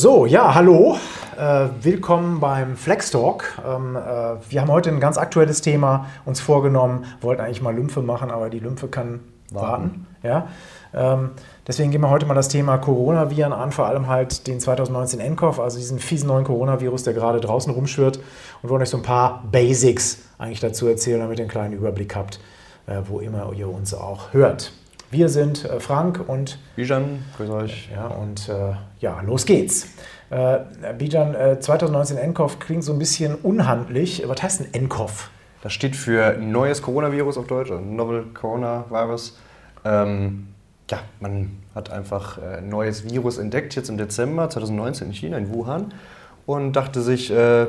So, ja, hallo. Äh, willkommen beim Flex Talk. Ähm, äh, wir haben heute ein ganz aktuelles Thema uns vorgenommen. Wollten eigentlich mal Lymphe machen, aber die Lymphe kann warten. warten ja. Ähm, deswegen gehen wir heute mal das Thema Coronaviren an, vor allem halt den 2019 nCoV, also diesen fiesen neuen Coronavirus, der gerade draußen rumschwirrt. Und wollen euch so ein paar Basics eigentlich dazu erzählen, damit ihr einen kleinen Überblick habt, äh, wo immer ihr uns auch hört. Wir sind äh, Frank und Bijan, grüß euch. Ja, und äh, ja, los geht's. Äh, Bijan, äh, 2019 nCoV klingt so ein bisschen unhandlich. Was heißt ein nCoV? Das steht für neues Coronavirus auf Deutsch, also Novel Coronavirus. Ähm, ja, man hat einfach äh, ein neues Virus entdeckt, jetzt im Dezember 2019 in China, in Wuhan, und dachte sich, äh,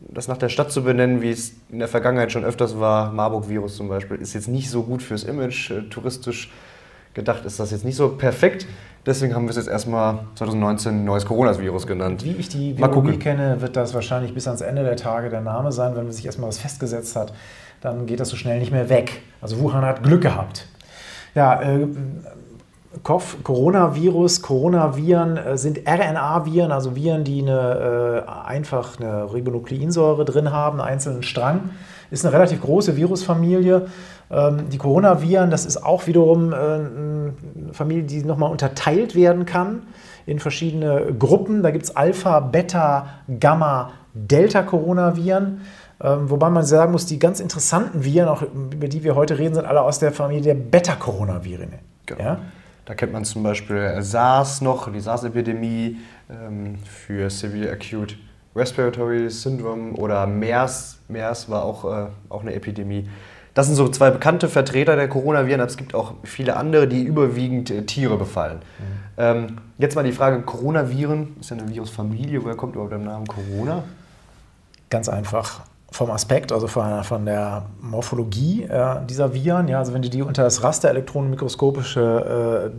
das nach der Stadt zu benennen, wie es in der Vergangenheit schon öfters war, Marburg-Virus zum Beispiel, ist jetzt nicht so gut fürs Image, touristisch gedacht, ist das jetzt nicht so perfekt. Deswegen haben wir es jetzt erstmal 2019 neues Coronavirus genannt. Wie ich die Virologie kenne, wird das wahrscheinlich bis ans Ende der Tage der Name sein. Wenn man sich erstmal was festgesetzt hat, dann geht das so schnell nicht mehr weg. Also Wuhan hat Glück gehabt. Ja, äh, Coronavirus, Coronaviren äh, sind RNA-Viren, also Viren, die eine, äh, einfach eine Ribonukleinsäure drin haben, einen einzelnen Strang. Ist eine relativ große Virusfamilie. Ähm, die Coronaviren, das ist auch wiederum äh, eine Familie, die nochmal unterteilt werden kann in verschiedene Gruppen. Da gibt es Alpha, Beta, Gamma, Delta-Coronaviren. Ähm, wobei man sagen muss, die ganz interessanten Viren, auch über die wir heute reden, sind alle aus der Familie der Beta-Coronaviren. Genau. Ja? Da kennt man zum Beispiel SARS noch, die SARS-Epidemie ähm, für Severe Acute Respiratory Syndrome oder MERS. MERS war auch, äh, auch eine Epidemie. Das sind so zwei bekannte Vertreter der Coronaviren, aber es gibt auch viele andere, die überwiegend äh, Tiere befallen. Mhm. Ähm, jetzt mal die Frage: Coronaviren, ist ja eine Virusfamilie, woher kommt überhaupt der Name Corona? Ganz einfach vom Aspekt, also von, von der Morphologie äh, dieser Viren. Ja, also wenn du die unter das Rasterelektronenmikroskopische,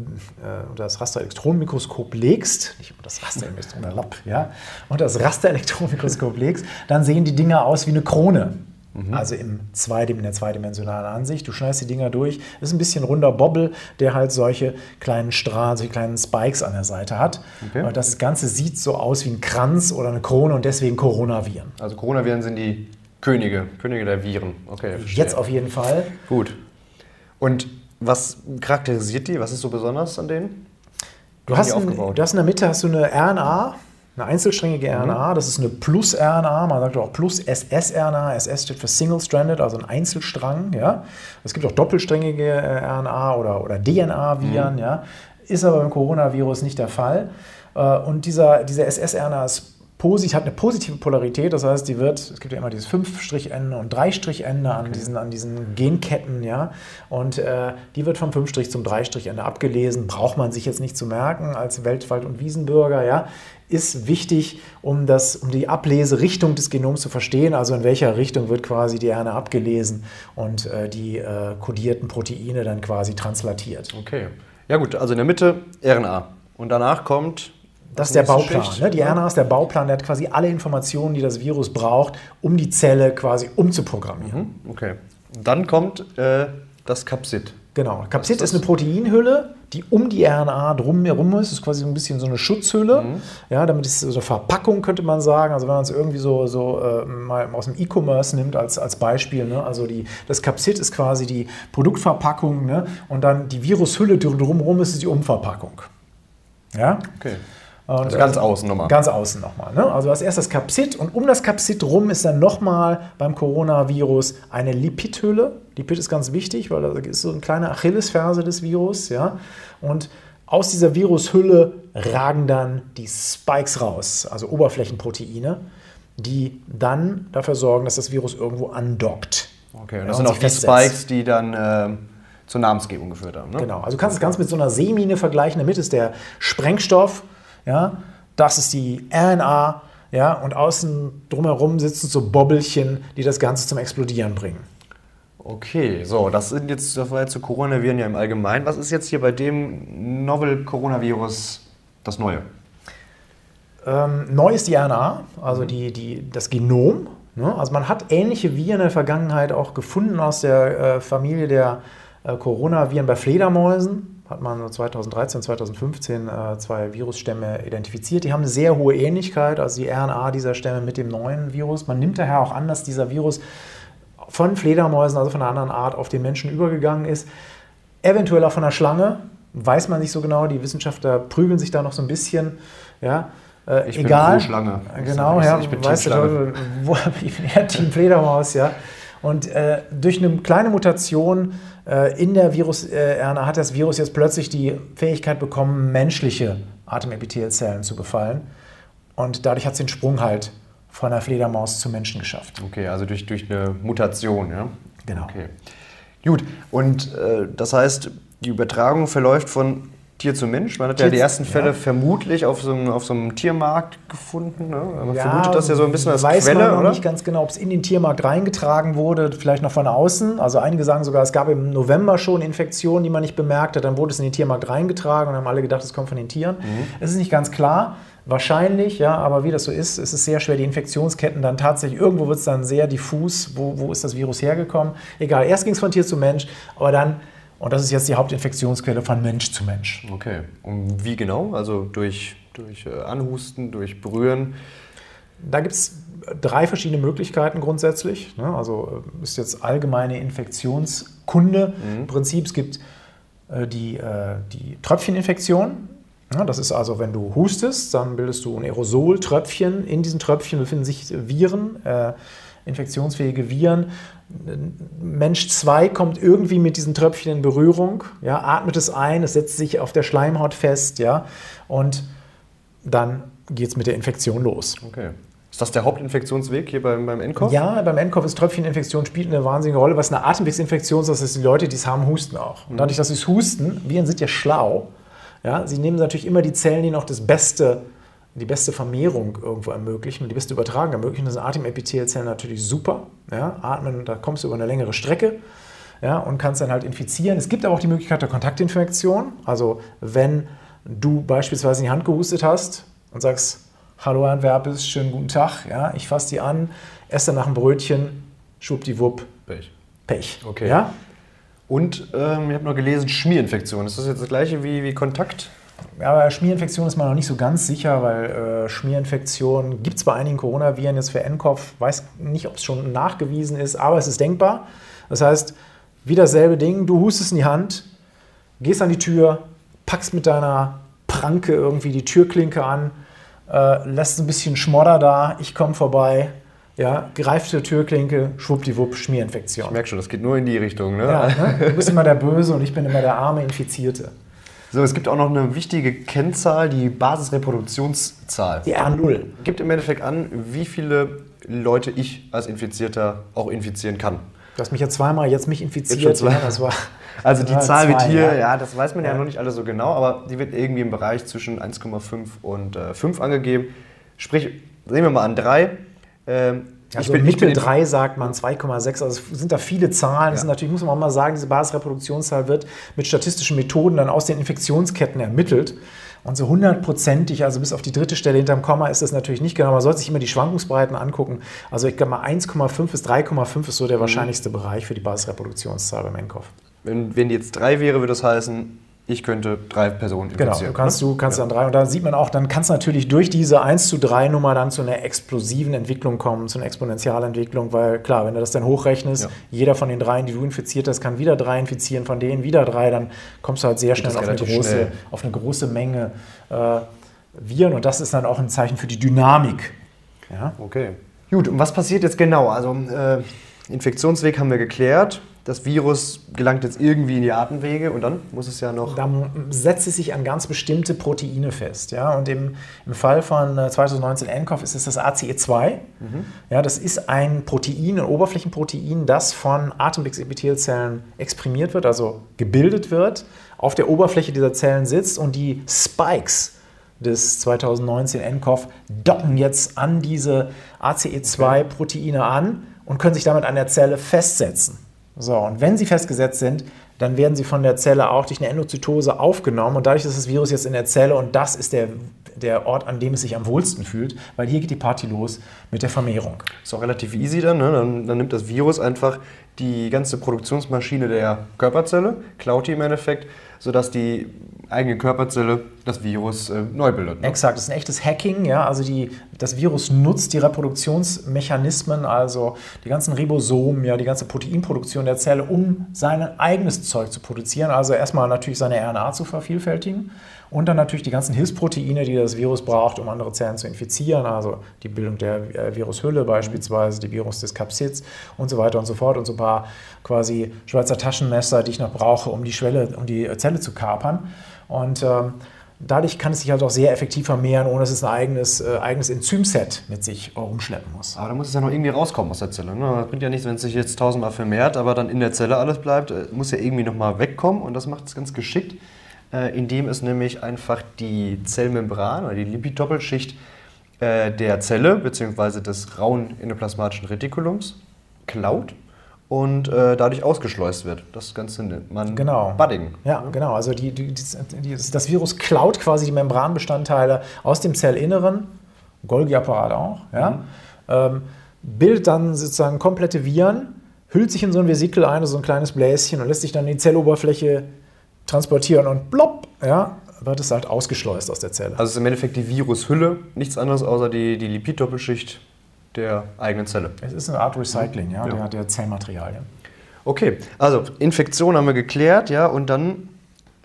äh, äh, unter das Rasterelektronenmikroskop legst, nicht unter das Rasterelektronenlab, ja, unter das Rasterelektronenmikroskop legst, dann sehen die Dinger aus wie eine Krone. Mhm. Also im in der zweidimensionalen Ansicht. Du schneidest die Dinger durch. Das ist ein bisschen runder Bobbel, der halt solche kleinen Strahlen, solche kleinen Spikes an der Seite hat. Okay. Das Ganze sieht so aus wie ein Kranz oder eine Krone und deswegen Coronaviren. Also Coronaviren sind die Könige, Könige der Viren. Okay, Jetzt auf jeden Fall. Gut. Und was charakterisiert die? Was ist so besonders an denen? Du hast, ein, du hast in der Mitte hast du eine RNA, eine einzelsträngige mhm. RNA, das ist eine Plus-RNA, man sagt auch Plus-SS-RNA, SS steht für Single-Stranded, also ein Einzelstrang. Ja? Es gibt auch doppelsträngige äh, RNA oder, oder DNA-Viren, mhm. ja? ist aber beim Coronavirus nicht der Fall. Äh, und dieser, diese SS-RNA ist posit hat eine positive Polarität, das heißt, die wird, es gibt ja immer dieses 5-Ende und 3-Ende an, okay. diesen, an diesen Genketten, ja, und äh, die wird vom 5- zum 3-Ende abgelesen, braucht man sich jetzt nicht zu merken als Weltwald- und Wiesenbürger, ja, ist wichtig, um, das, um die Ableserichtung des Genoms zu verstehen, also in welcher Richtung wird quasi die RNA abgelesen und äh, die äh, kodierten Proteine dann quasi translatiert. Okay. Ja gut, also in der Mitte RNA und danach kommt das ist der Bauplan. Ne? Die RNA ist der Bauplan, der hat quasi alle Informationen, die das Virus braucht, um die Zelle quasi umzuprogrammieren. Mhm. Okay. Dann kommt äh, das Capsid. Genau. Capsid ist, ist, eine Proteinhülle, die um die RNA drumherum ist. Das ist quasi so ein bisschen so eine Schutzhülle. Mhm. Ja, damit ist so eine Verpackung, könnte man sagen. Also wenn man es irgendwie so, so äh, mal aus dem E-Commerce nimmt als, als Beispiel. Ne? Also die, das Capsid ist quasi die Produktverpackung ne? und dann die Virushülle drumherum ist die Umverpackung. Ja? Okay. Und also ganz außen nochmal. Ganz außen nochmal. Ne? Also als erstes Capsid und um das Capsid rum ist dann nochmal beim Coronavirus eine Lipidhülle. Lipid ist ganz wichtig, weil das ist so eine kleine Achillesferse des Virus. Ja? Und aus dieser Virushülle ragen dann die Spikes raus, also Oberflächenproteine, die dann dafür sorgen, dass das Virus irgendwo andockt. Okay, und das ja, sind auch die Spikes, die dann äh, zur Namensgebung geführt haben. Ne? Genau, also du kannst es ganz mit so einer Seemine vergleichen. Mitte ist der Sprengstoff ja, das ist die RNA. Ja, und außen drumherum sitzen so Bobbelchen, die das Ganze zum Explodieren bringen. Okay, so, das sind jetzt, das war jetzt zu Coronaviren ja im Allgemeinen. Was ist jetzt hier bei dem Novel Coronavirus das Neue? Ähm, neu ist die RNA, also die, die, das Genom. Ne? Also man hat ähnliche Viren in der Vergangenheit auch gefunden aus der äh, Familie der äh, Coronaviren bei Fledermäusen hat man 2013, 2015 äh, zwei Virusstämme identifiziert. Die haben eine sehr hohe Ähnlichkeit, also die RNA dieser Stämme mit dem neuen Virus. Man nimmt daher auch an, dass dieser Virus von Fledermäusen, also von einer anderen Art, auf den Menschen übergegangen ist. Eventuell auch von einer Schlange, weiß man nicht so genau. Die Wissenschaftler prügeln sich da noch so ein bisschen. Ja, äh, ich egal. bin Schlange. Genau, ja, ich bin weißt Team du, wo, ich bin eher Team Fledermaus, ja. Und äh, durch eine kleine Mutation äh, in der Virus-RNA äh, hat das Virus jetzt plötzlich die Fähigkeit bekommen, menschliche Atemepithelzellen zu befallen. Und dadurch hat es den Sprung halt von der Fledermaus zum Menschen geschafft. Okay, also durch, durch eine Mutation, ja? Genau. Okay. Gut, und äh, das heißt, die Übertragung verläuft von Tier zu Mensch. Man hat ja die ersten Fälle ja. vermutlich auf so, einem, auf so einem Tiermarkt gefunden. Ne? Man ja, vermutet das ja so ein bisschen als weiß Quelle, man noch oder? nicht ganz genau, ob es in den Tiermarkt reingetragen wurde, vielleicht noch von außen. Also einige sagen sogar, es gab im November schon Infektionen, die man nicht bemerkt hat. Dann wurde es in den Tiermarkt reingetragen und haben alle gedacht, es kommt von den Tieren. Mhm. Es ist nicht ganz klar. Wahrscheinlich, ja, aber wie das so ist, ist es sehr schwer, die Infektionsketten dann tatsächlich, irgendwo wird es dann sehr diffus, wo, wo ist das Virus hergekommen. Egal, erst ging es von Tier zu Mensch, aber dann und das ist jetzt die Hauptinfektionsquelle von Mensch zu Mensch. Okay. Und wie genau? Also durch, durch äh, Anhusten, durch Berühren? Da gibt es drei verschiedene Möglichkeiten grundsätzlich. Ne? Also äh, ist jetzt allgemeine Infektionskunde. Mhm. Im Prinzip, es gibt äh, die, die Tröpfcheninfektion. Das ist also, wenn du hustest, dann bildest du ein Aerosoltröpfchen. In diesen Tröpfchen befinden sich Viren, infektionsfähige Viren. Mensch 2 kommt irgendwie mit diesen Tröpfchen in Berührung, ja, atmet es ein, es setzt sich auf der Schleimhaut fest, ja, und dann geht es mit der Infektion los. Okay. Ist das der Hauptinfektionsweg hier beim, beim NCOV? Ja, beim NCOV ist Tröpfcheninfektion spielt eine wahnsinnige Rolle. Was eine Atemwegsinfektion ist, das ist die Leute, die es haben, husten auch. Und dadurch, dass sie es husten, Viren sind ja schlau, ja, sie nehmen natürlich immer die Zellen, die noch das Beste die beste Vermehrung irgendwo ermöglichen und die beste Übertragung ermöglichen. Das sind Atemepithelzellen natürlich super. Ja? Atmen, da kommst du über eine längere Strecke ja, und kannst dann halt infizieren. Es gibt aber auch die Möglichkeit der Kontaktinfektion. Also wenn du beispielsweise in die Hand gehustet hast und sagst, hallo Herr Werpes, schönen guten Tag, ja, ich fasse die an, esse danach ein Brötchen, schwuppdiwupp, Pech. Pech. Okay. Ja? Und ähm, ich habe noch gelesen, Schmierinfektion. Ist das jetzt das gleiche wie, wie Kontakt? Aber Schmierinfektion ist man noch nicht so ganz sicher, weil äh, Schmierinfektion gibt es bei einigen Coronaviren jetzt für nCoV. Weiß nicht, ob es schon nachgewiesen ist, aber es ist denkbar. Das heißt, wieder dasselbe Ding, du hustest in die Hand, gehst an die Tür, packst mit deiner Pranke irgendwie die Türklinke an, äh, lässt ein bisschen Schmodder da, ich komme vorbei, ja, greift zur Türklinke, schwuppdiwupp, Schmierinfektion. Ich merke schon, das geht nur in die Richtung. Ne? Ja, ne? Du bist immer der Böse und ich bin immer der arme Infizierte. So, es gibt auch noch eine wichtige Kennzahl, die Basisreproduktionszahl. Die R0. Gibt im Endeffekt an, wie viele Leute ich als Infizierter auch infizieren kann. Du hast mich ja zweimal jetzt mich infiziert. Jetzt ja, das war, also die Zahl zwei, wird hier, ja. ja. das weiß man ja. ja. noch nicht alles so genau, aber die wird irgendwie im Bereich zwischen 1,5 und äh, 5 angegeben. Sprich, sehen wir mal an 3. Ähm, also ich bin, Mitte 3 sagt man 2,6. Also es sind da viele Zahlen. Das ja. natürlich, muss man auch mal sagen, diese Basisreproduktionszahl wird mit statistischen Methoden dann aus den Infektionsketten ermittelt. Und so hundertprozentig, also bis auf die dritte Stelle hinterm Komma, ist das natürlich nicht genau. Man sollte sich immer die Schwankungsbreiten angucken. Also ich glaube mal 1,5 bis 3,5 ist so der mhm. wahrscheinlichste Bereich für die Basisreproduktionszahl beim NCOV. Wenn, wenn jetzt 3 wäre, würde das heißen, ich könnte drei Personen infizieren. Genau, du kannst, ne? du kannst ja. dann drei. Und da sieht man auch, dann kann es natürlich durch diese 1 zu 3 Nummer dann zu einer explosiven Entwicklung kommen, zu einer Exponentialentwicklung, weil klar, wenn du das dann hochrechnest, ja. jeder von den dreien, die du infiziert hast, kann wieder drei infizieren, von denen wieder drei, dann kommst du halt sehr schnell auf eine, große, auf eine große Menge äh, Viren und das ist dann auch ein Zeichen für die Dynamik. Ja? Okay. Gut, und was passiert jetzt genau? Also äh, Infektionsweg haben wir geklärt das Virus gelangt jetzt irgendwie in die Atemwege und dann muss es ja noch. Dann setzt es sich an ganz bestimmte Proteine fest. Ja? Und im, im Fall von 2019 äh, nCoV ist es das ACE2. Mhm. Ja, das ist ein Protein, ein Oberflächenprotein, das von Atemwegsepithelzellen exprimiert wird, also gebildet wird, auf der Oberfläche dieser Zellen sitzt und die Spikes des 2019 nCoV docken jetzt an diese ACE2-Proteine an und können sich damit an der Zelle festsetzen. So, und wenn sie festgesetzt sind, dann werden sie von der Zelle auch durch eine Endozytose aufgenommen und dadurch ist das Virus jetzt in der Zelle und das ist der, der Ort, an dem es sich am wohlsten fühlt, weil hier geht die Party los mit der Vermehrung. Ist auch relativ easy dann, ne? dann, dann nimmt das Virus einfach die ganze Produktionsmaschine der Körperzelle, klaut die im Endeffekt, sodass die eigene Körperzelle das Virus äh, neu bildet. Ne? Exakt, das ist ein echtes Hacking. Ja? Also die, das Virus nutzt die Reproduktionsmechanismen, also die ganzen Ribosomen, ja, die ganze Proteinproduktion der Zelle, um sein eigenes Zeug zu produzieren. Also erstmal natürlich seine RNA zu vervielfältigen und dann natürlich die ganzen Hilfsproteine, die das Virus braucht, um andere Zellen zu infizieren, also die Bildung der äh, Virushülle beispielsweise, die Virus des Kapsids und so weiter und so fort und so ein paar quasi Schweizer Taschenmesser, die ich noch brauche, um die Schwelle, um die Zelle zu kapern. Und ähm, dadurch kann es sich halt auch sehr effektiv vermehren, ohne dass es ein eigenes, äh, eigenes Enzymset mit sich rumschleppen muss. Aber da muss es ja noch irgendwie rauskommen aus der Zelle. Ne? Das bringt ja nichts, wenn es sich jetzt tausendmal vermehrt, aber dann in der Zelle alles bleibt. Äh, muss ja irgendwie nochmal wegkommen und das macht es ganz geschickt äh, indem es nämlich einfach die Zellmembran oder die Lipiddoppelschicht äh, der Zelle bzw. des rauen endoplasmatischen Retikulums klaut und äh, dadurch ausgeschleust wird. Das Ganze nennt man genau. Budding. Ja, genau. Also die, die, die, das Virus klaut quasi die Membranbestandteile aus dem Zellinneren, Golgi-Apparat auch, ja, mhm. ähm, bildet dann sozusagen komplette Viren, hüllt sich in so ein Vesikel ein, so ein kleines Bläschen und lässt sich dann in die Zelloberfläche transportieren und plopp, ja, wird es halt ausgeschleust aus der Zelle. Also es ist im Endeffekt die Virushülle, nichts anderes außer die, die Lipiddoppelschicht der eigenen Zelle. Es ist eine Art Recycling ja, ja. Der, der Zellmaterialien. Okay, also Infektion haben wir geklärt, ja, und dann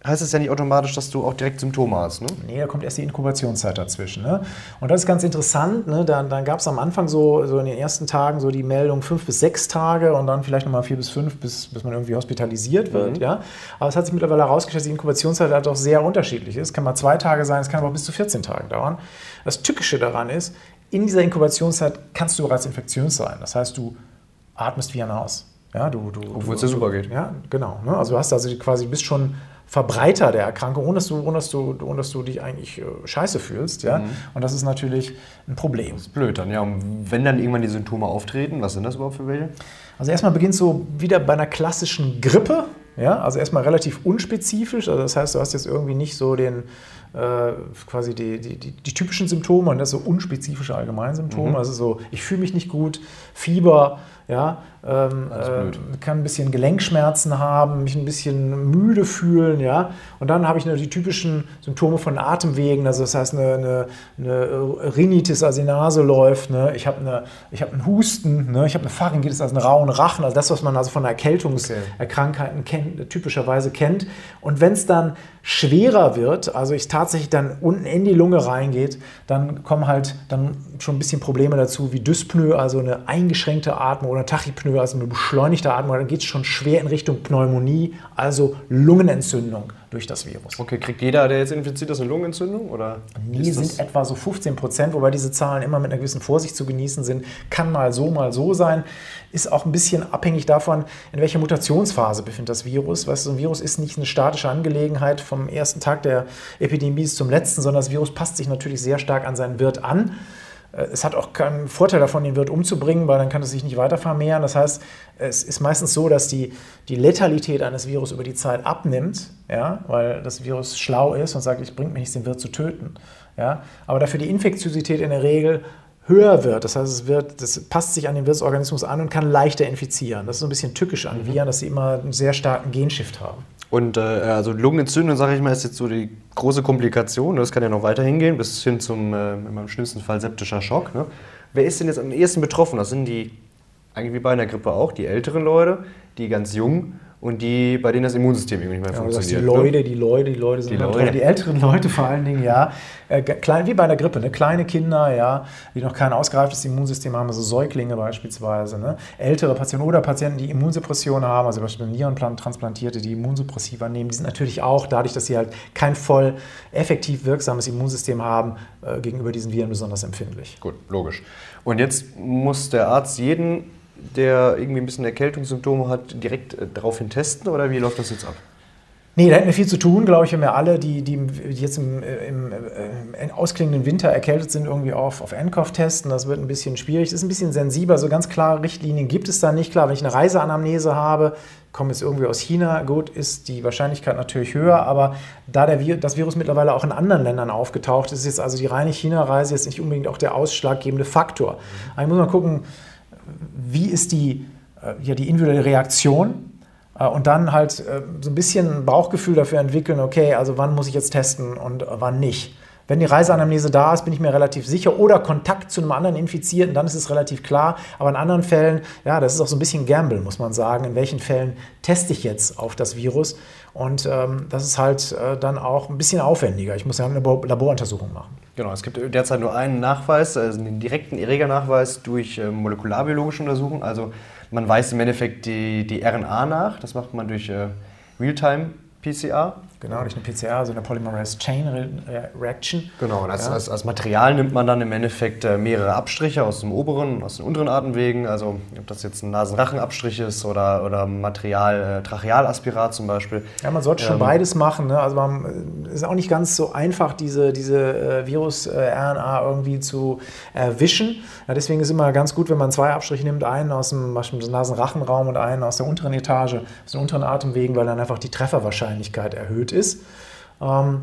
heißt es ja nicht automatisch, dass du auch direkt Symptome hast. Ne? Nee, da kommt erst die Inkubationszeit dazwischen. Ne? Und das ist ganz interessant. Ne? Dann, dann gab es am Anfang so, so in den ersten Tagen so die Meldung fünf bis sechs Tage und dann vielleicht nochmal vier bis fünf, bis, bis man irgendwie hospitalisiert wird. Mhm. Ja? Aber es hat sich mittlerweile herausgestellt, dass die Inkubationszeit halt auch sehr unterschiedlich ist. Es kann mal zwei Tage sein, es kann aber auch bis zu 14 Tage dauern. Das Tückische daran ist, in dieser Inkubationszeit kannst du bereits infektiös sein. Das heißt, du atmest wie ein Haus. Ja, du, du, Obwohl es dir super geht. Ja, genau. Ne? Also du hast also quasi, bist schon Verbreiter der Erkrankung, ohne dass du, ohne dass du, ohne dass du dich eigentlich äh, scheiße fühlst. Ja? Mhm. Und das ist natürlich ein Problem. Das ist blöd dann, ja. Und wenn dann irgendwann die Symptome auftreten, was sind das überhaupt für welche? Also erstmal beginnt so wieder bei einer klassischen Grippe. Ja? Also erstmal relativ unspezifisch. Also das heißt, du hast jetzt irgendwie nicht so den äh, quasi die, die, die, die, typischen Symptome und das so unspezifische Allgemeinsymptome. Mhm. Also so, ich fühle mich nicht gut, Fieber, ja, ähm, äh, kann ein bisschen Gelenkschmerzen haben, mich ein bisschen müde fühlen, ja. Und dann habe ich die typischen Symptome von Atemwegen, also das heißt eine, eine, eine Rhinitis, also die Nase läuft, ne? ich habe eine, hab einen Husten, ne? ich habe eine Pharyngitis, also einen rauen Rachen, also das, was man also von Erkältungskrankheiten okay. kennt, typischerweise kennt. Und wenn es dann schwerer wird, also ich tatsächlich dann unten in die Lunge reingeht, dann kommen halt dann schon ein bisschen Probleme dazu, wie Dyspnoe, also eine eingeschränkte Atmung oder Tachypnoe, also eine beschleunigte Atmung, dann geht es schon schwer in Richtung Pneumonie, also Lungenentzündung durch das Virus. Okay, kriegt jeder, der jetzt infiziert ist, eine Lungenentzündung? Oder nee, sind etwa so 15 Prozent, wobei diese Zahlen immer mit einer gewissen Vorsicht zu genießen sind. Kann mal so, mal so sein. Ist auch ein bisschen abhängig davon, in welcher Mutationsphase befindet das Virus. Weißt du, so ein Virus ist nicht eine statische Angelegenheit vom ersten Tag der Epidemie bis zum letzten, sondern das Virus passt sich natürlich sehr stark an seinen Wirt an. Äh, es hat auch keinen Vorteil davon, den Wirt umzubringen, weil dann kann es sich nicht weiter vermehren. Das heißt, es ist meistens so, dass die, die Letalität eines Virus über die Zeit abnimmt, ja, weil das Virus schlau ist und sagt, ich bringe mich nicht, den Wirt zu töten. Ja. Aber dafür die Infektiosität in der Regel höher wird. Das heißt, es wird, das passt sich an den Wirtsorganismus an und kann leichter infizieren. Das ist so ein bisschen tückisch an mhm. Viren, dass sie immer einen sehr starken Genshift haben. Und äh, also Lungenentzündung, sage ich mal, ist jetzt so die große Komplikation. Das kann ja noch weiter hingehen, bis hin zum, äh, im schlimmsten Fall, septischer Schock. Ne? Wer ist denn jetzt am ehesten betroffen? Das sind die, eigentlich wie bei einer Grippe auch, die älteren Leute, die ganz jungen und die, bei denen das Immunsystem irgendwie nicht mehr ja, funktioniert. Die Leute, ne? die Leute, die Leute sind die, Leute. die älteren Leute vor allen Dingen, ja. Äh, klein, wie bei einer Grippe, ne? kleine Kinder, ja, die noch kein ausgereiftes Immunsystem haben, also Säuglinge beispielsweise, ne? ältere Patienten oder Patienten, die Immunsuppression haben, also beispielsweise Nierentransplantierte, die Immunsuppressiva nehmen, die sind natürlich auch dadurch, dass sie halt kein voll effektiv wirksames Immunsystem haben, äh, gegenüber diesen Viren besonders empfindlich. Gut, logisch. Und jetzt muss der Arzt jeden der irgendwie ein bisschen Erkältungssymptome hat, direkt äh, daraufhin testen oder wie läuft das jetzt ab? Nee, da hätten wir viel zu tun, glaube ich, wenn wir alle, die, die jetzt im, äh, im, äh, im, ausklingenden Winter erkältet sind, irgendwie auf, auf NCOV testen. Das wird ein bisschen schwierig. Es ist ein bisschen sensibler, so ganz klare Richtlinien gibt es da nicht. Klar, wenn ich eine Reiseanamnese habe, komme jetzt irgendwie aus China, gut, ist die Wahrscheinlichkeit natürlich höher, aber da der, das Virus mittlerweile auch in anderen Ländern aufgetaucht ist, ist jetzt also die reine China-Reise jetzt nicht unbedingt auch der ausschlaggebende Faktor. Also muss man gucken, wie ist die ja, die individuelle Reaktion äh, und dann halt äh, so ein bisschen Bauchgefühl dafür entwickeln, okay, also wann muss ich jetzt testen und wann nicht. Wenn die Reiseanamnese da ist, bin ich mir relativ sicher. Oder Kontakt zu einem anderen Infizierten, dann ist es relativ klar. Aber in anderen Fällen, ja, das ist auch so ein bisschen Gamble, muss man sagen. In welchen Fällen teste ich jetzt auf das Virus? Und ähm, das ist halt äh, dann auch ein bisschen aufwendiger. Ich muss ja eine Laboruntersuchung machen. Genau, es gibt derzeit nur einen Nachweis, also einen direkten Erregernachweis durch äh, molekularbiologische Untersuchungen. Also man weiß im Endeffekt die, die RNA nach, das macht man durch äh, Realtime-PCR. Genau, durch eine PCR, also eine Polymerase Chain Reaction. Genau, und als, ja. als, als, Material nimmt man dann im Endeffekt äh, mehrere Abstriche aus dem oberen und aus den unteren Atemwegen. Also ob das jetzt ein Nasenrachenabstrich ist oder, oder Material, äh, Trachealaspirat zum Beispiel. Ja, man sollte schon ähm, beides machen. Ne? Also man äh, ist auch nicht ganz so einfach, diese, diese äh, Virus-RNA äh, irgendwie zu erwischen. Ja, deswegen ist es immer ganz gut, wenn man zwei Abstriche nimmt, einen aus dem, aus dem Nasenrachenraum und einen aus der unteren Etage, aus den unteren Atemwegen, weil dann einfach die Trefferwahrscheinlichkeit erhöht ist. Ähm,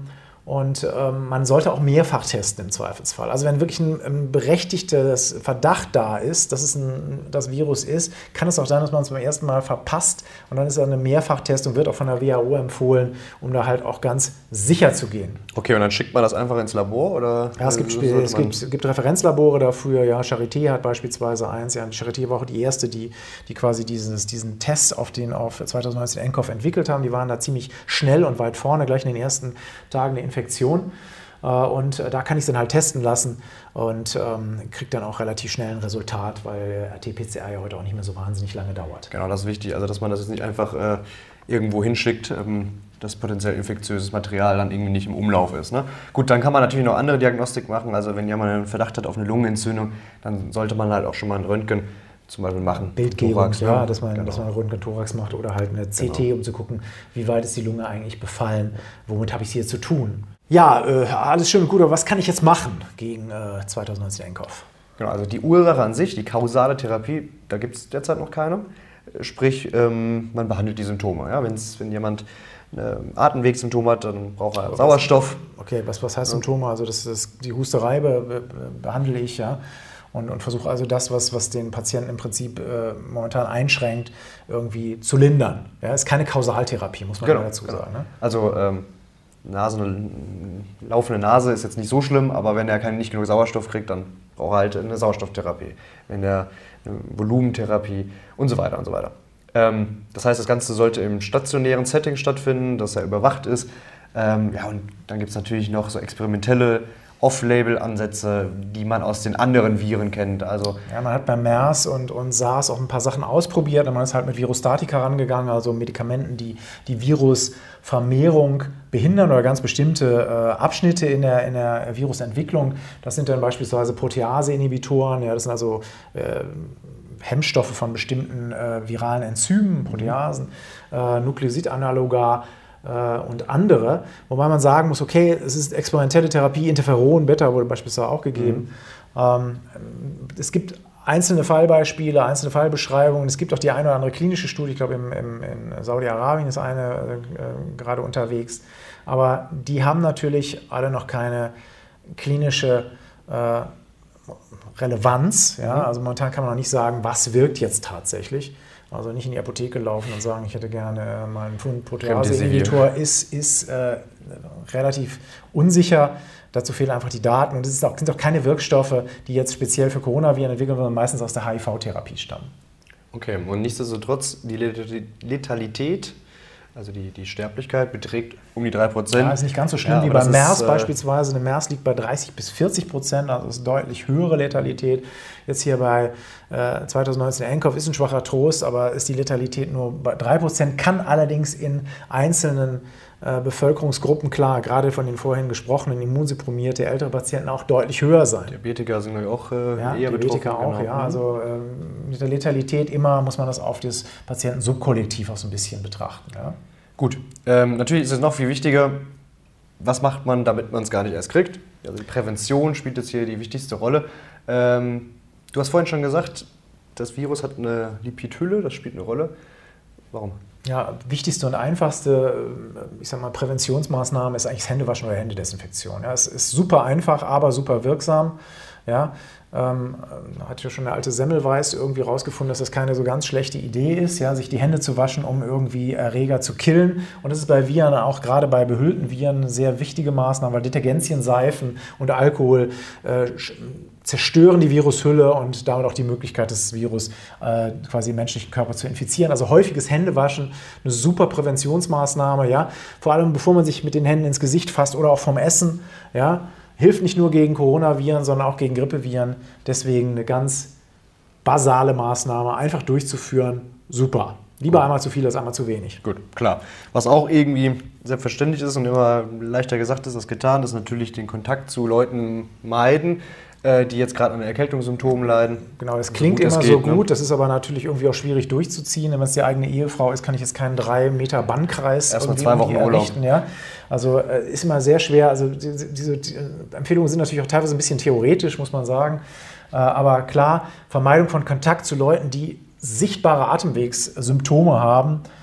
und ähm, man sollte auch mehrfach testen im Zweifelsfall. Also wenn wirklich ein, ein berechtigtes Verdacht da ist, dass es ein, das Virus ist, kann es auch sein, dass man es beim ersten Mal verpasst. Und dann ist eine Mehrfachtestung, wird auch von der WHO empfohlen, um da halt auch ganz sicher zu gehen. Okay, und dann schickt man das einfach ins Labor? Oder ja, es gibt, es gibt, es gibt Referenzlabore dafür. Ja, Charité hat beispielsweise eins. Ja, Charité war auch die erste, die, die quasi dieses, diesen Test auf den auf 2019 NCOV entwickelt haben. Die waren da ziemlich schnell und weit vorne, gleich in den ersten Tagen der Infektion. Äh, und äh, da kann ich es dann halt testen lassen und ähm, kriege dann auch relativ schnell ein Resultat, weil RT-PCR ja heute auch nicht mehr so wahnsinnig lange dauert. Genau, das ist wichtig. Also, dass man das jetzt nicht einfach äh, irgendwo hinschickt, ähm, dass potenziell infektiöses Material dann irgendwie nicht im Umlauf ist. Ne? Gut, dann kann man natürlich noch andere Diagnostik machen. Also, wenn jemand einen Verdacht hat auf eine Lungenentzündung, dann sollte man halt auch schon mal ein Röntgen zum Beispiel machen. Bildgebung, Thorax, ja, ne? dass man, genau. dass man Röntgen-Thorax macht oder halt eine CT, genau. um zu gucken, wie weit ist die Lunge eigentlich befallen, womit habe ich es hier zu tun. Ja, äh, alles schön und gut, aber was kann ich jetzt machen gegen äh, 2019 Einkauf? Genau, also die Ursache an sich, die kausale Therapie, da gibt es derzeit noch keine. Sprich, ähm, man behandelt die Symptome. Ja? Wenn's, wenn jemand Atemwegssymptome hat, dann braucht er Sauerstoff. Okay, was, was heißt Symptome? Also das ist die Husterei be, be, behandle ich, ja und, und versuche also das, was, was den Patienten im Prinzip äh, momentan einschränkt, irgendwie zu lindern. Ja, ist keine Kausaltherapie, muss man genau, dazu genau. sagen. Ne? Also ähm, Nase, eine laufende Nase ist jetzt nicht so schlimm, aber wenn er keinen, nicht genug Sauerstoff kriegt, dann braucht er halt eine Sauerstofftherapie. Wenn er eine Volumentherapie und so weiter und so weiter. Ähm, das heißt, das Ganze sollte im stationären Setting stattfinden, dass er überwacht ist. Ähm, ja, und dann gibt es natürlich noch so experimentelle Off-Label-Ansätze, die man aus den anderen Viren kennt. Also ja, man hat bei MERS und, und SARS auch ein paar Sachen ausprobiert und man ist halt mit Virostatika rangegangen, also Medikamenten, die die Virusvermehrung behindern oder ganz bestimmte äh, Abschnitte in der, in der Virusentwicklung. Das sind dann beispielsweise Protease-Inhibitoren, ja, das sind also äh, Hemmstoffe von bestimmten äh, viralen Enzymen, Proteasen, äh, Nukleosidanaloga, und andere, wobei man sagen muss, okay, es ist experimentelle Therapie, Interferon, Beta wurde beispielsweise auch gegeben. Mhm. Es gibt einzelne Fallbeispiele, einzelne Fallbeschreibungen. Es gibt auch die eine oder andere klinische Studie, ich glaube im, im, in Saudi-Arabien ist eine äh, gerade unterwegs. Aber die haben natürlich alle noch keine klinische äh, Relevanz. Ja? Mhm. Also momentan kann man noch nicht sagen, was wirkt jetzt tatsächlich. Also nicht in die Apotheke laufen und sagen, ich hätte gerne äh, mal einen Pfund Protease-Inhibitor, ist, ist äh, relativ unsicher. Dazu fehlen einfach die Daten und es sind auch keine Wirkstoffe, die jetzt speziell für Coronaviren entwickelt werden, sondern meistens aus der HIV-Therapie stammen. Okay, und nichtsdestotrotz, die Letalität also die, die Sterblichkeit beträgt um die 3%. Ja, ist nicht ganz so schlimm ja, wie bei MERS ist, äh, beispielsweise. Eine MERS liegt bei 30 bis 40 Prozent, also ist deutlich höhere Letalität. Jetzt hier bei äh, 2019 Enkoff ist ein schwacher Trost, aber ist die Letalität nur bei 3 Prozent, kann allerdings in einzelnen Bevölkerungsgruppen, klar, gerade von den vorhin gesprochenen immunsupprimierte ältere Patienten auch deutlich höher sein. Diabetiker sind ja auch äh, ja, eher Diabetiker betroffen. auch, genau. ja. Also äh, mit der Letalität immer muss man das auf das Patienten-Subkollektiv auch so ein bisschen betrachten. Ja. Gut, ähm, natürlich ist es noch viel wichtiger, was macht man, damit man es gar nicht erst kriegt. Also die Prävention spielt jetzt hier die wichtigste Rolle. Ähm, du hast vorhin schon gesagt, das Virus hat eine Lipidhülle, das spielt eine Rolle. Warum? Ja, wichtigste und einfachste, ich sag mal, Präventionsmaßnahme ist eigentlich das Händewaschen oder Händedesinfektion. Ja, es ist super einfach, aber super wirksam. Ja, ähm, hat ja schon der alte Semmelweis irgendwie rausgefunden, dass das keine so ganz schlechte Idee ist, ja, sich die Hände zu waschen, um irgendwie Erreger zu killen. Und das ist bei Viren, auch gerade bei behüllten Viren, eine sehr wichtige Maßnahme, weil Detergenzien, Seifen und Alkohol äh, zerstören die Virushülle und damit auch die Möglichkeit des Virus äh, quasi im menschlichen Körper zu infizieren. Also häufiges Händewaschen, eine super Präventionsmaßnahme, ja. Vor allem bevor man sich mit den Händen ins Gesicht fasst oder auch vom Essen, ja hilft nicht nur gegen Coronaviren, sondern auch gegen Grippeviren. Deswegen eine ganz basale Maßnahme, einfach durchzuführen, super. Lieber Gut. einmal zu viel als einmal zu wenig. Gut, klar. Was auch irgendwie selbstverständlich ist und immer leichter gesagt ist als getan, ist natürlich den Kontakt zu Leuten meiden. Äh, die jetzt gerade an Erkältungssymptomen leiden. Genau, das klingt so immer das so gut, ne? das ist aber natürlich irgendwie auch schwierig durchzuziehen. Wenn es die eigene Ehefrau ist, kann ich jetzt keinen drei Meter Bannkreis Erstmal zwei Wochen Urlaub. Ja? Also äh, ist immer sehr schwer. Also diese, die Empfehlungen sind natürlich auch teilweise ein bisschen theoretisch, muss man sagen. Äh, aber klar, Vermeidung von Kontakt zu Leuten, die sichtbare Atemwegssymptome haben, äh,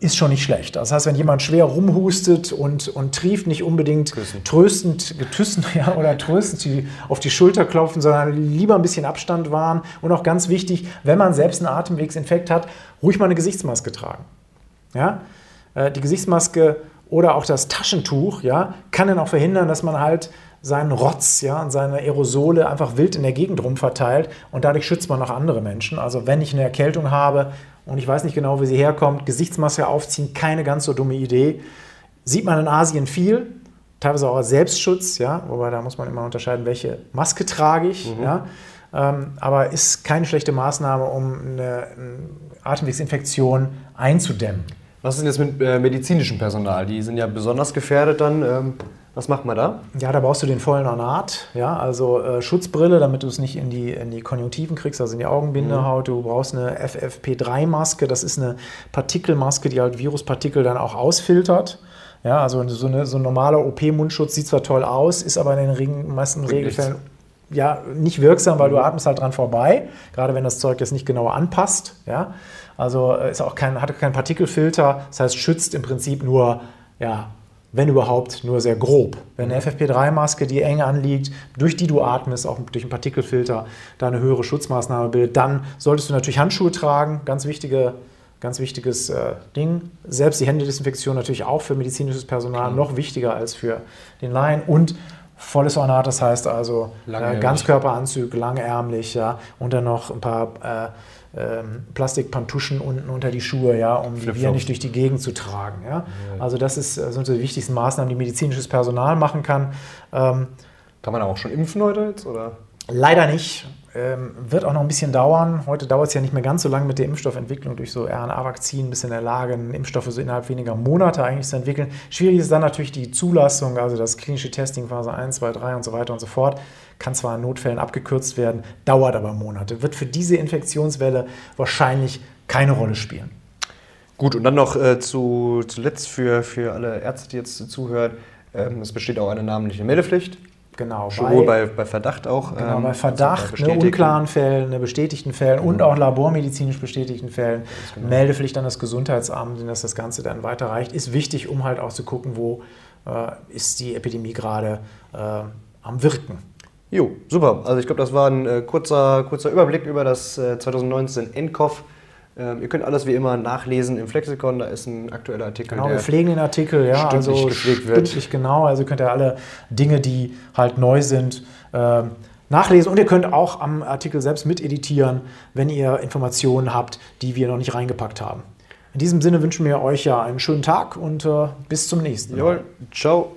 ist schon nicht schlecht. Das heißt, wenn jemand schwer rumhustet und, und trieft, nicht unbedingt Küssen. tröstend, getüssen ja, oder tröstend die, auf die Schulter klopfen, sondern lieber ein bisschen Abstand wahren. Und auch ganz wichtig, wenn man selbst einen Atemwegsinfekt hat, ruhig mal eine Gesichtsmaske tragen. Ja? Äh, die Gesichtsmaske oder auch das Taschentuch ja, kann dann auch verhindern, dass man halt seinen Rotz ja, und seine Aerosole einfach wild in der Gegend rum verteilt und dadurch schützt man auch andere Menschen. Also wenn ich eine Erkältung habe und ich weiß nicht genau, wie sie herkommt, Gesichtsmaske aufziehen, keine ganz so dumme Idee. Sieht man in Asien viel, teilweise auch als Selbstschutz, ja, wobei da muss man immer unterscheiden, welche Maske trage ich, mhm. ja. Ähm, aber ist keine schlechte Maßnahme, um eine, eine Atemwegsinfektion einzudämmen. Was ist denn jetzt mit äh, medizinischem Personal? Die sind ja besonders gefährdet dann. Ähm was macht man da? Ja, da brauchst du den vollen Ornat, ja, also äh, Schutzbrille, damit du es nicht in die, in die Konjunktiven kriegst, also in die Augenbindehaut. Mhm. Du brauchst eine FFP3-Maske, das ist eine Partikelmaske, die halt Viruspartikel dann auch ausfiltert. Ja, also so, eine, so ein normaler OP-Mundschutz sieht zwar toll aus, ist aber in den meisten Regelfällen ja, nicht wirksam, weil mhm. du atmest halt dran vorbei, gerade wenn das Zeug jetzt nicht genauer anpasst. Ja? Also äh, ist auch kein, hat keinen Partikelfilter, das heißt, schützt im Prinzip nur ja, wenn überhaupt nur sehr grob. Wenn eine FFP3-Maske, die eng anliegt, durch die du atmest, auch durch einen Partikelfilter, da eine höhere Schutzmaßnahme bildet, dann solltest du natürlich Handschuhe tragen, ganz wichtige Ganz wichtiges äh, Ding. Selbst die Händedesinfektion natürlich auch für medizinisches Personal noch wichtiger als für den Laien. Und volles Ornat, das heißt also äh, Ganzkörperanzug, langärmlich, ja, und dann noch ein paar äh, ähm, Plastikpantuschen unten unter die Schuhe, ja, um die Viren nicht durch die Gegend zu tragen. Ja? Also das ist, äh, sind so die wichtigsten Maßnahmen, die medizinisches Personal machen kann. Ähm, kann man auch schon impfen heute jetzt? Oder? Leider nicht. Ähm, wird auch noch ein bisschen dauern. Heute dauert es ja nicht mehr ganz so lange mit der Impfstoffentwicklung durch so RNA-Vakzinen bis in der Lage, Impfstoffe so innerhalb weniger Monate eigentlich zu entwickeln. Schwierig ist dann natürlich die Zulassung, also das klinische Testing Phase 1, 2, 3 und so weiter und so fort kann zwar in Notfällen abgekürzt werden, dauert aber Monate, wird für diese Infektionswelle wahrscheinlich keine Rolle spielen. Gut, und dann noch äh, zu, zuletzt für, für alle Ärzte, die jetzt zuhören, ähm, es besteht auch eine namentliche Meldepflicht. Genau. Sowohl bei, bei, Verdacht auch. Genau, ähm, bei Verdacht, also bei ne, unklaren Fällen, ne, bestätigten Fällen mhm. und auch labormedizinisch bestätigten Fällen. Genau. Meldepflicht an das Gesundheitsamt, dass das Ganze dann weiterreicht, ist wichtig, um halt auch zu gucken, wo äh, ist die Epidemie gerade äh, am Wirken. Jo, super. Also ich glaube, das war ein äh, kurzer, kurzer Überblick über das äh, 2019 NCOV. Ähm, ihr könnt alles wie immer nachlesen im Flexikon, da ist ein aktueller Artikel. Genau, wir pflegen den Artikel, ja, also wird. genau. Also könnt ihr alle Dinge, die halt neu sind, äh, nachlesen. Und ihr könnt auch am Artikel selbst miteditieren, wenn ihr Informationen habt, die wir noch nicht reingepackt haben. In diesem Sinne wünschen wir euch ja einen schönen Tag und äh, bis zum nächsten Mal. Jawohl, ciao.